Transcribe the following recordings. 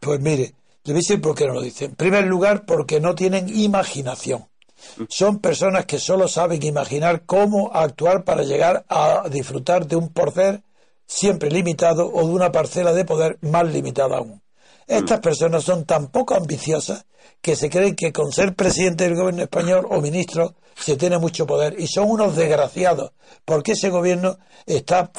Pues mire, le voy a decir por qué no lo dicen. En primer lugar, porque no tienen imaginación. Son personas que solo saben imaginar cómo actuar para llegar a disfrutar de un poder siempre limitado o de una parcela de poder más limitada aún. Estas personas son tan poco ambiciosas que se creen que con ser presidente del gobierno español o ministro se tiene mucho poder y son unos desgraciados porque ese gobierno está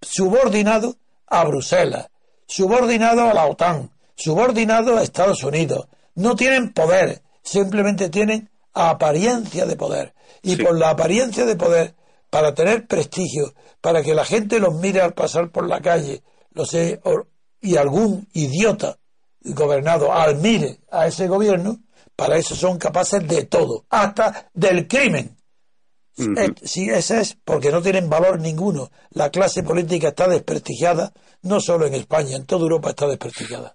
subordinado a Bruselas, subordinado a la OTAN, subordinados a Estados Unidos. No tienen poder, simplemente tienen apariencia de poder. Y por la apariencia de poder, para tener prestigio, para que la gente los mire al pasar por la calle, lo sé, y algún idiota gobernado admire a ese gobierno, para eso son capaces de todo, hasta del crimen. Eh, si ese es porque no tienen valor ninguno. La clase política está desprestigiada, no solo en España, en toda Europa está desprestigiada.